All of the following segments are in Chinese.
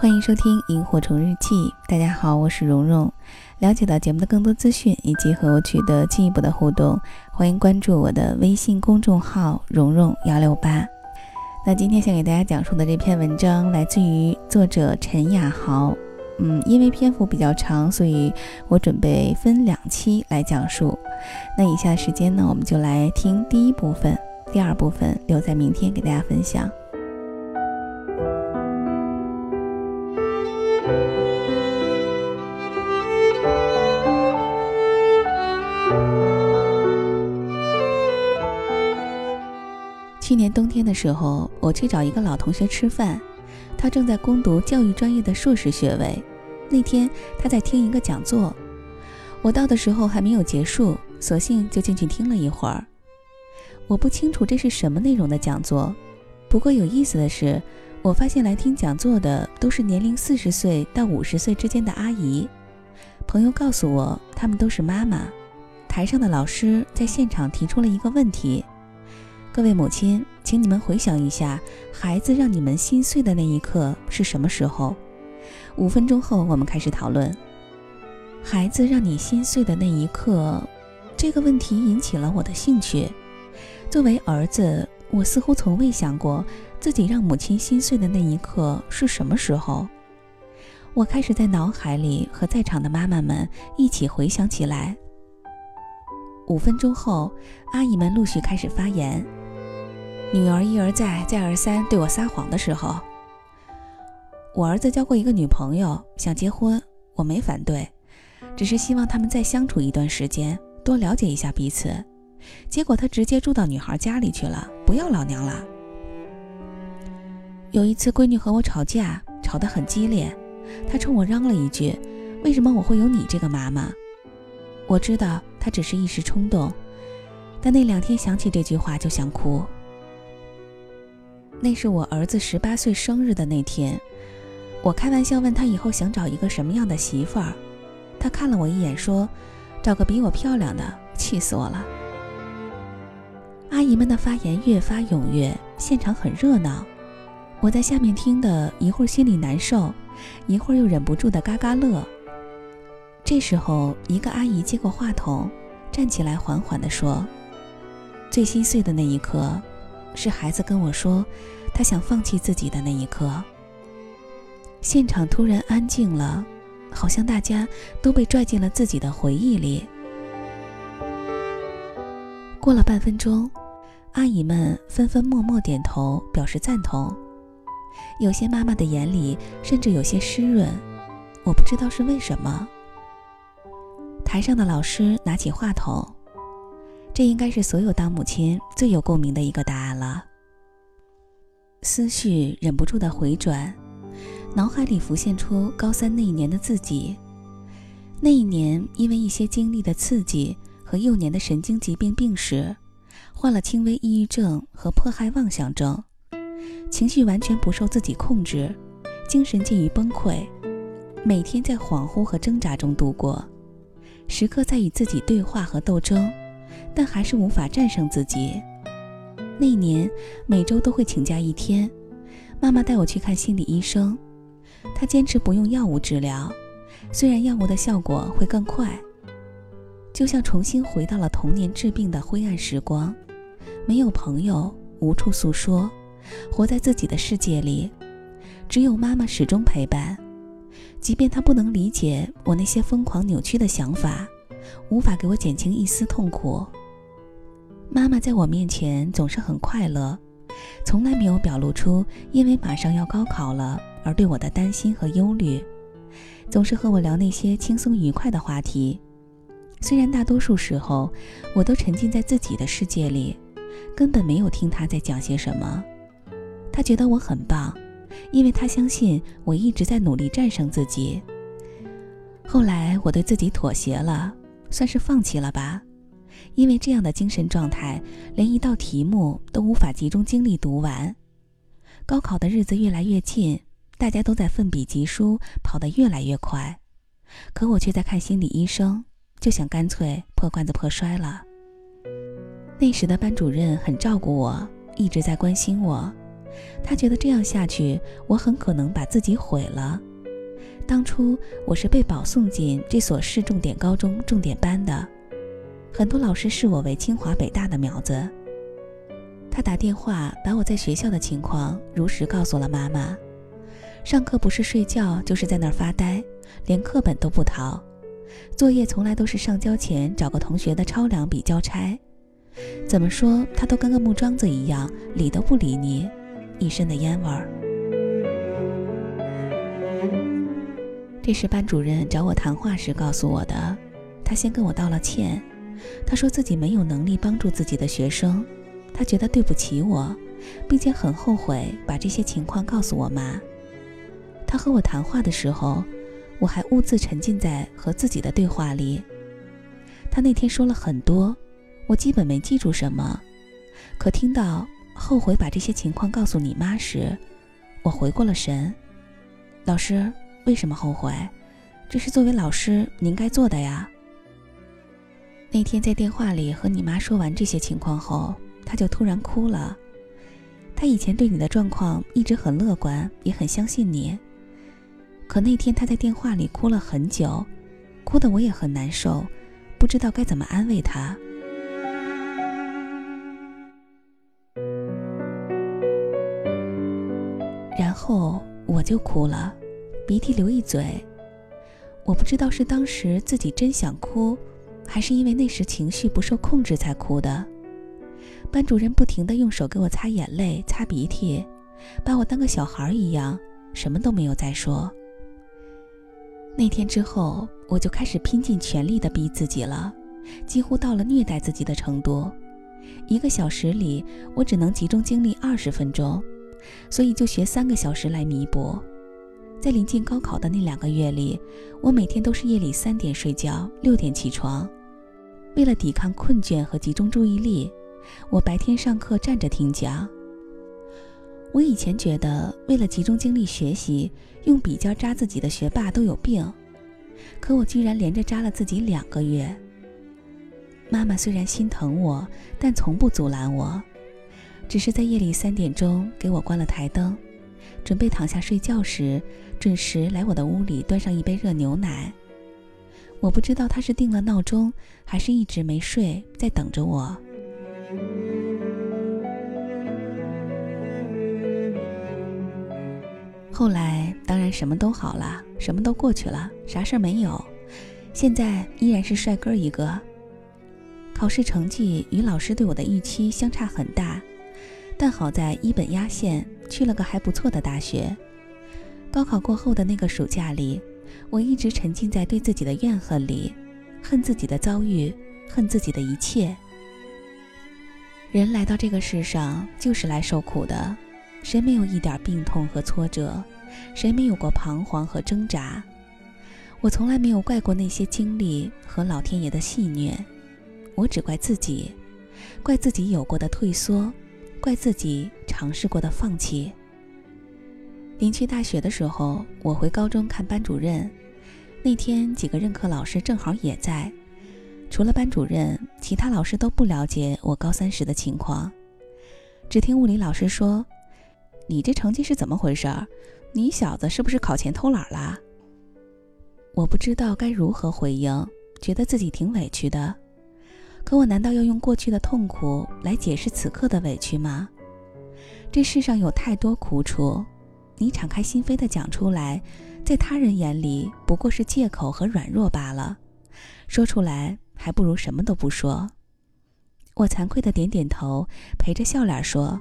欢迎收听《萤火虫日记》。大家好，我是蓉蓉。了解到节目的更多资讯以及和我取得进一步的互动，欢迎关注我的微信公众号“蓉蓉幺六八”。那今天想给大家讲述的这篇文章来自于作者陈雅豪。嗯，因为篇幅比较长，所以我准备分两期来讲述。那以下时间呢，我们就来听第一部分，第二部分留在明天给大家分享。去年冬天的时候，我去找一个老同学吃饭，他正在攻读教育专业的硕士学位。那天他在听一个讲座，我到的时候还没有结束，索性就进去听了一会儿。我不清楚这是什么内容的讲座，不过有意思的是，我发现来听讲座的都是年龄四十岁到五十岁之间的阿姨。朋友告诉我，她们都是妈妈。台上的老师在现场提出了一个问题。各位母亲，请你们回想一下，孩子让你们心碎的那一刻是什么时候？五分钟后，我们开始讨论。孩子让你心碎的那一刻，这个问题引起了我的兴趣。作为儿子，我似乎从未想过自己让母亲心碎的那一刻是什么时候。我开始在脑海里和在场的妈妈们一起回想起来。五分钟后，阿姨们陆续开始发言。女儿一而再、再而三对我撒谎的时候，我儿子交过一个女朋友，想结婚，我没反对，只是希望他们再相处一段时间，多了解一下彼此。结果他直接住到女孩家里去了，不要老娘了。有一次，闺女和我吵架，吵得很激烈，她冲我嚷了一句：“为什么我会有你这个妈妈？”我知道她只是一时冲动，但那两天想起这句话就想哭。那是我儿子十八岁生日的那天，我开玩笑问他以后想找一个什么样的媳妇儿，他看了我一眼说：“找个比我漂亮的。”气死我了！阿姨们的发言越发踊跃，现场很热闹。我在下面听的，一会儿心里难受，一会儿又忍不住的嘎嘎乐。这时候，一个阿姨接过话筒，站起来缓缓地说：“最心碎的那一刻。”是孩子跟我说，他想放弃自己的那一刻。现场突然安静了，好像大家都被拽进了自己的回忆里。过了半分钟，阿姨们纷纷默默点头表示赞同，有些妈妈的眼里甚至有些湿润，我不知道是为什么。台上的老师拿起话筒。这应该是所有当母亲最有共鸣的一个答案了。思绪忍不住的回转，脑海里浮现出高三那一年的自己。那一年，因为一些经历的刺激和幼年的神经疾病病史，患了轻微抑郁症和迫害妄想症，情绪完全不受自己控制，精神近于崩溃，每天在恍惚和挣扎中度过，时刻在与自己对话和斗争。但还是无法战胜自己。那年每周都会请假一天，妈妈带我去看心理医生。她坚持不用药物治疗，虽然药物的效果会更快。就像重新回到了童年治病的灰暗时光，没有朋友，无处诉说，活在自己的世界里，只有妈妈始终陪伴。即便她不能理解我那些疯狂扭曲的想法。无法给我减轻一丝痛苦。妈妈在我面前总是很快乐，从来没有表露出因为马上要高考了而对我的担心和忧虑，总是和我聊那些轻松愉快的话题。虽然大多数时候我都沉浸在自己的世界里，根本没有听他在讲些什么。他觉得我很棒，因为他相信我一直在努力战胜自己。后来我对自己妥协了。算是放弃了吧，因为这样的精神状态，连一道题目都无法集中精力读完。高考的日子越来越近，大家都在奋笔疾书，跑得越来越快，可我却在看心理医生，就想干脆破罐子破摔了。那时的班主任很照顾我，一直在关心我，他觉得这样下去，我很可能把自己毁了。当初我是被保送进这所市重点高中重点班的，很多老师视我为清华北大的苗子。他打电话把我在学校的情况如实告诉了妈妈。上课不是睡觉就是在那儿发呆，连课本都不逃，作业从来都是上交前找个同学的抄两笔交差。怎么说他都跟个木桩子一样，理都不理你，一身的烟味儿。这是班主任找我谈话时告诉我的。他先跟我道了歉，他说自己没有能力帮助自己的学生，他觉得对不起我，并且很后悔把这些情况告诉我妈。他和我谈话的时候，我还兀自沉浸在和自己的对话里。他那天说了很多，我基本没记住什么，可听到后悔把这些情况告诉你妈时，我回过了神。老师。为什么后悔？这是作为老师您该做的呀。那天在电话里和你妈说完这些情况后，她就突然哭了。她以前对你的状况一直很乐观，也很相信你。可那天她在电话里哭了很久，哭得我也很难受，不知道该怎么安慰她。然后我就哭了。鼻涕流一嘴，我不知道是当时自己真想哭，还是因为那时情绪不受控制才哭的。班主任不停地用手给我擦眼泪、擦鼻涕，把我当个小孩一样，什么都没有再说。那天之后，我就开始拼尽全力地逼自己了，几乎到了虐待自己的程度。一个小时里，我只能集中精力二十分钟，所以就学三个小时来弥补。在临近高考的那两个月里，我每天都是夜里三点睡觉，六点起床。为了抵抗困倦和集中注意力，我白天上课站着听讲。我以前觉得为了集中精力学习，用笔尖扎自己的学霸都有病，可我居然连着扎了自己两个月。妈妈虽然心疼我，但从不阻拦我，只是在夜里三点钟给我关了台灯。准备躺下睡觉时，准时来我的屋里端上一杯热牛奶。我不知道他是定了闹钟，还是一直没睡，在等着我。后来当然什么都好了，什么都过去了，啥事儿没有。现在依然是帅哥一个。考试成绩与老师对我的预期相差很大，但好在一本压线。去了个还不错的大学。高考过后的那个暑假里，我一直沉浸在对自己的怨恨里，恨自己的遭遇，恨自己的一切。人来到这个世上就是来受苦的，谁没有一点病痛和挫折？谁没有过彷徨和挣扎？我从来没有怪过那些经历和老天爷的戏虐，我只怪自己，怪自己有过的退缩。怪自己尝试过的放弃。临去大学的时候，我回高中看班主任。那天几个任课老师正好也在，除了班主任，其他老师都不了解我高三时的情况。只听物理老师说：“你这成绩是怎么回事？你小子是不是考前偷懒啦？”我不知道该如何回应，觉得自己挺委屈的。可我难道要用过去的痛苦来解释此刻的委屈吗？这世上有太多苦楚，你敞开心扉的讲出来，在他人眼里不过是借口和软弱罢了。说出来还不如什么都不说。我惭愧的点点头，陪着笑脸说：“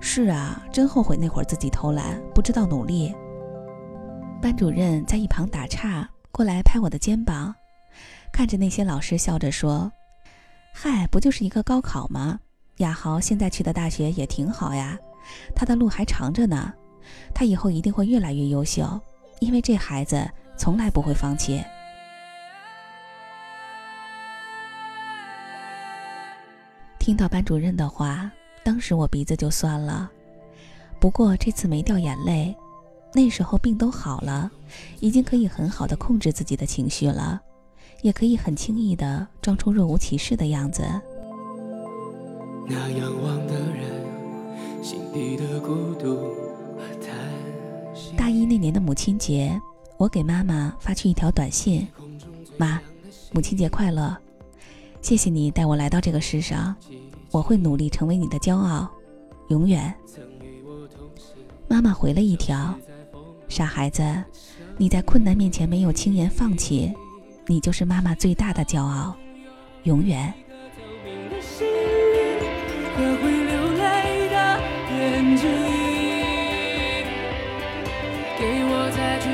是啊，真后悔那会儿自己偷懒，不知道努力。”班主任在一旁打岔，过来拍我的肩膀，看着那些老师笑着说。嗨，不就是一个高考吗？亚豪现在去的大学也挺好呀，他的路还长着呢，他以后一定会越来越优秀，因为这孩子从来不会放弃。听到班主任的话，当时我鼻子就酸了，不过这次没掉眼泪，那时候病都好了，已经可以很好的控制自己的情绪了。也可以很轻易的装出若无其事的样子。那仰望的人大一那年的母亲节，我给妈妈发去一条短信：“妈，母亲节快乐！谢谢你带我来到这个世上，我会努力成为你的骄傲，永远。”妈妈回了一条：“傻孩子，你在困难面前没有轻言放弃，你就是妈妈最大的骄傲，永远。”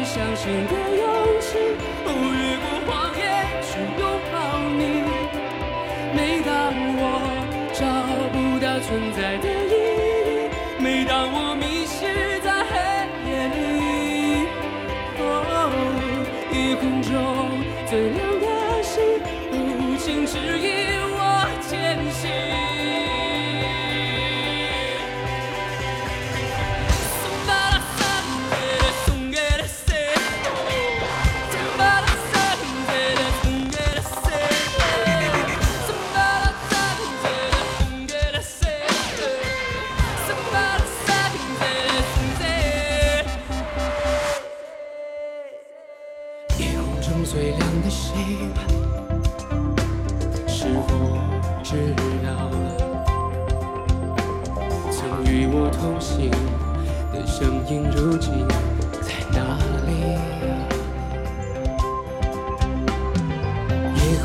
相信的勇气，越过谎言去拥抱你。每当我找不到存在的意义，每当我迷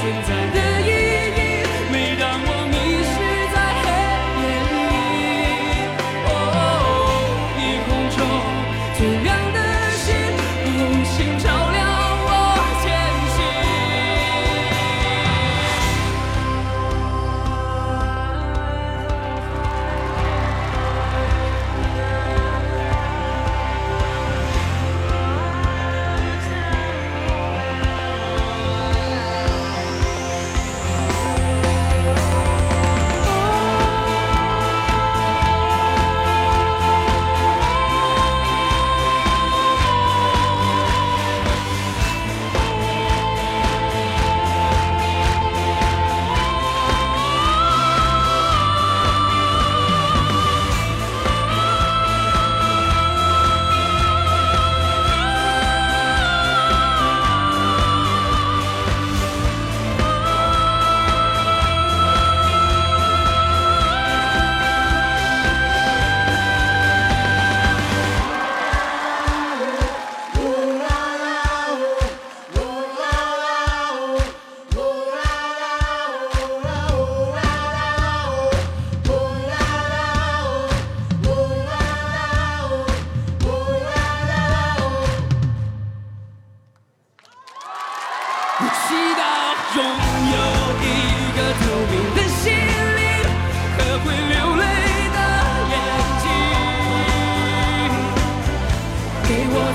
存在的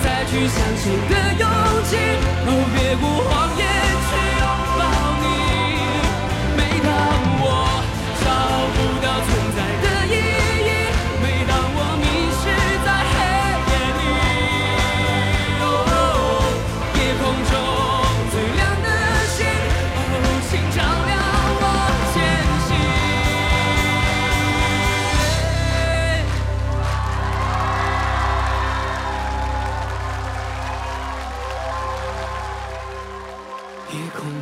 再去相信的勇气。哦，别过谎言。